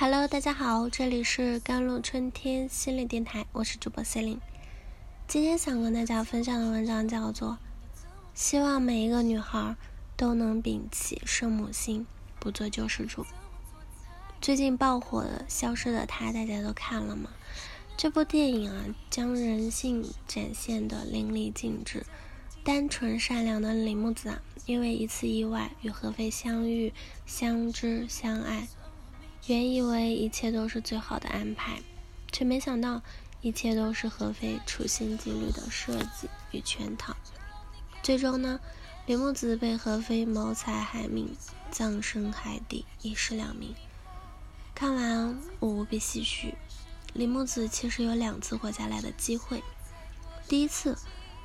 Hello，大家好，这里是甘露春天心理电台，我是主播 c e l i n e 今天想跟大家分享的文章叫做《希望每一个女孩都能摒弃圣母心，不做救世主》。最近爆火的《消失的她》，大家都看了吗？这部电影啊，将人性展现的淋漓尽致。单纯善良的李木子啊，因为一次意外与何非相遇、相知、相爱。原以为一切都是最好的安排，却没想到一切都是何非处心积虑的设计与圈套。最终呢，李木子被何非谋财害命，葬身海底，一尸两命。看完我无比唏嘘。李木子其实有两次活下来的机会，第一次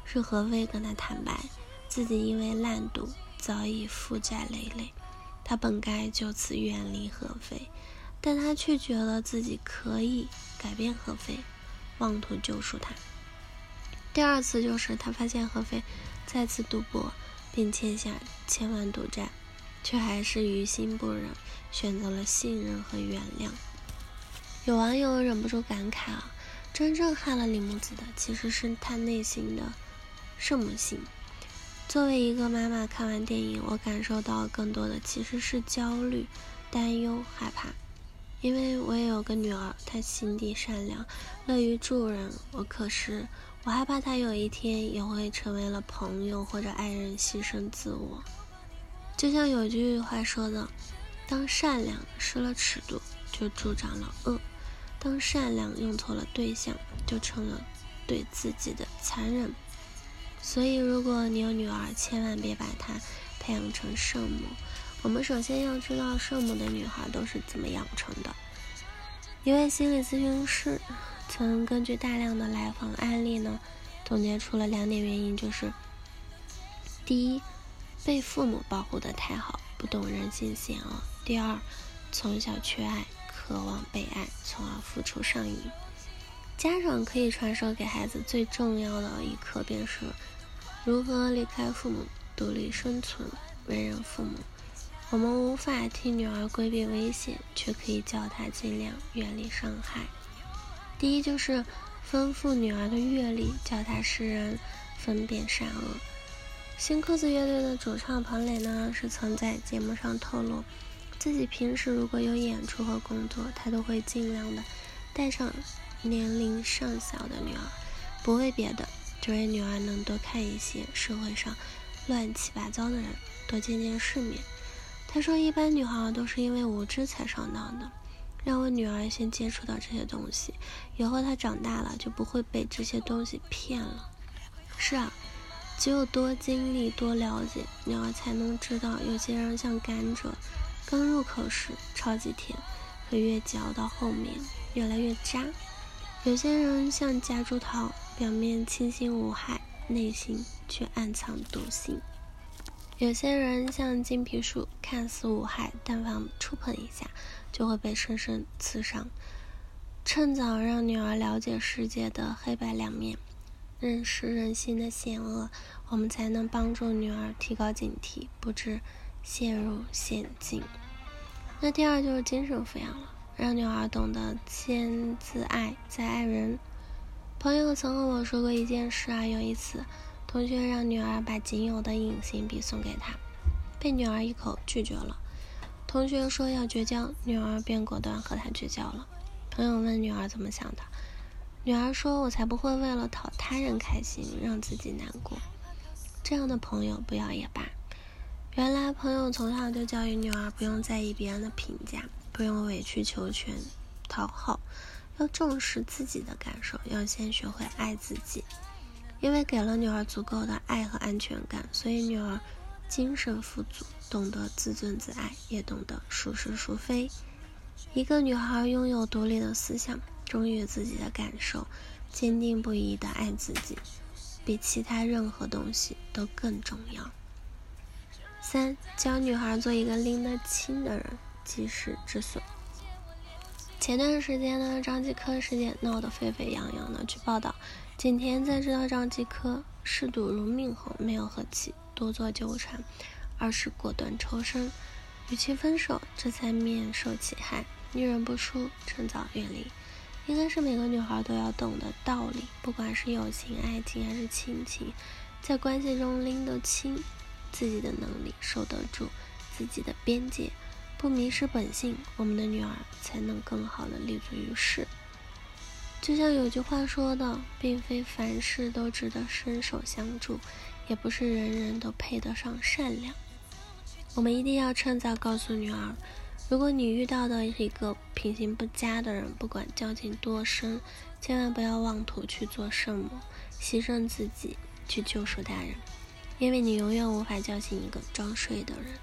是何非跟他坦白，自己因为烂赌早已负债累累。他本该就此远离何非，但他却觉得自己可以改变何非，妄图救赎他。第二次就是他发现何非再次赌博，并欠下千万赌债，却还是于心不忍，选择了信任和原谅。有网友忍不住感慨啊，真正害了李木子的，其实是他内心的圣母心。作为一个妈妈，看完电影，我感受到更多的其实是焦虑、担忧、害怕。因为我也有个女儿，她心地善良，乐于助人。我可是我害怕她有一天也会成为了朋友或者爱人，牺牲自我。就像有句话说的：“当善良失了尺度，就助长了恶；当善良用错了对象，就成了对自己的残忍。”所以，如果你有女儿，千万别把她培养成圣母。我们首先要知道，圣母的女孩都是怎么养成的。一位心理咨询师曾根据大量的来访案例呢，总结出了两点原因，就是：第一，被父母保护的太好，不懂人性险恶；第二，从小缺爱，渴望被爱，从而付出上瘾。家长可以传授给孩子最重要的一课，便是。如何离开父母独立生存？为人父母，我们无法替女儿规避危险，却可以教她尽量远离伤害。第一就是丰富女儿的阅历，教她识人、分辨善恶。新裤子乐队的主唱彭磊呢，是曾在节目上透露，自己平时如果有演出和工作，他都会尽量的带上年龄尚小的女儿，不为别的。只为女儿能多看一些社会上乱七八糟的人，多见见世面。他说：“一般女孩都是因为无知才上当的，让我女儿先接触到这些东西，以后她长大了就不会被这些东西骗了。”是啊，只有多经历、多了解，女儿才能知道，有些人像甘蔗，刚入口时超级甜，可越嚼到后面越来越渣；有些人像夹竹桃。表面清新无害，内心却暗藏毒性。有些人像金皮树，看似无害，但凡触碰一下，就会被深深刺伤。趁早让女儿了解世界的黑白两面，认识人心的险恶，我们才能帮助女儿提高警惕，不致陷入险境。那第二就是精神抚养了，让女儿懂得先自爱，再爱人。朋友曾和我说过一件事啊，有一次，同学让女儿把仅有的隐形笔送给他，被女儿一口拒绝了。同学说要绝交，女儿便果断和他绝交了。朋友问女儿怎么想的，女儿说：“我才不会为了讨他人开心让自己难过。”这样的朋友不要也罢。原来朋友从小就教育女儿不用在意别人的评价，不用委曲求全讨好。要重视自己的感受，要先学会爱自己。因为给了女儿足够的爱和安全感，所以女儿精神富足，懂得自尊自爱，也懂得孰是孰非。一个女孩拥有独立的思想，忠于自己的感受，坚定不移的爱自己，比其他任何东西都更重要。三，教女孩做一个拎得清的人，及时止损。前段时间呢，张继科事件闹得沸沸扬扬的。据报道，景甜在知道张继科嗜赌如命后，没有和其多做纠缠，而是果断抽身，与其分手，这才免受其害。遇人不淑，趁早远离，应该是每个女孩都要懂的道理。不管是友情、爱情还是亲情，在关系中拎得清自己的能力，守得住自己的边界，不迷失本性，我们的女儿才能更好的立足于世。就像有句话说的，并非凡事都值得伸手相助，也不是人人都配得上善良。我们一定要趁早告诉女儿，如果你遇到的一个品行不佳的人，不管交情多深，千万不要妄图去做圣母，牺牲自己去救赎他人，因为你永远无法叫醒一个装睡的人。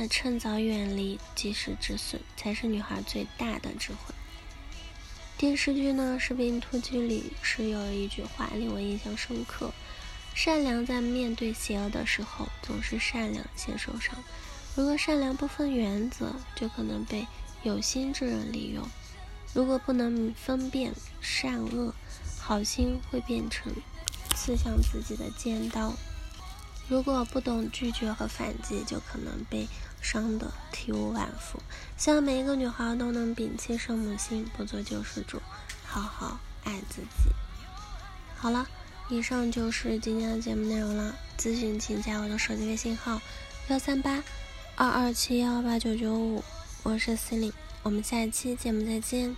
那趁早远离，及时止损，才是女孩最大的智慧。电视剧呢，《士兵突击》里是有一句话令我印象深刻：善良在面对邪恶的时候，总是善良先受伤。如果善良不分原则，就可能被有心之人利用；如果不能分辨善恶，好心会变成刺向自己的尖刀。如果不懂拒绝和反击，就可能被伤得体无完肤。希望每一个女孩都能摒弃圣母心，不做救世主，好好爱自己。好了，以上就是今天的节目内容了。咨询请加我的手机微信号：幺三八二二七幺八九九五，我是司令我们下一期节目再见。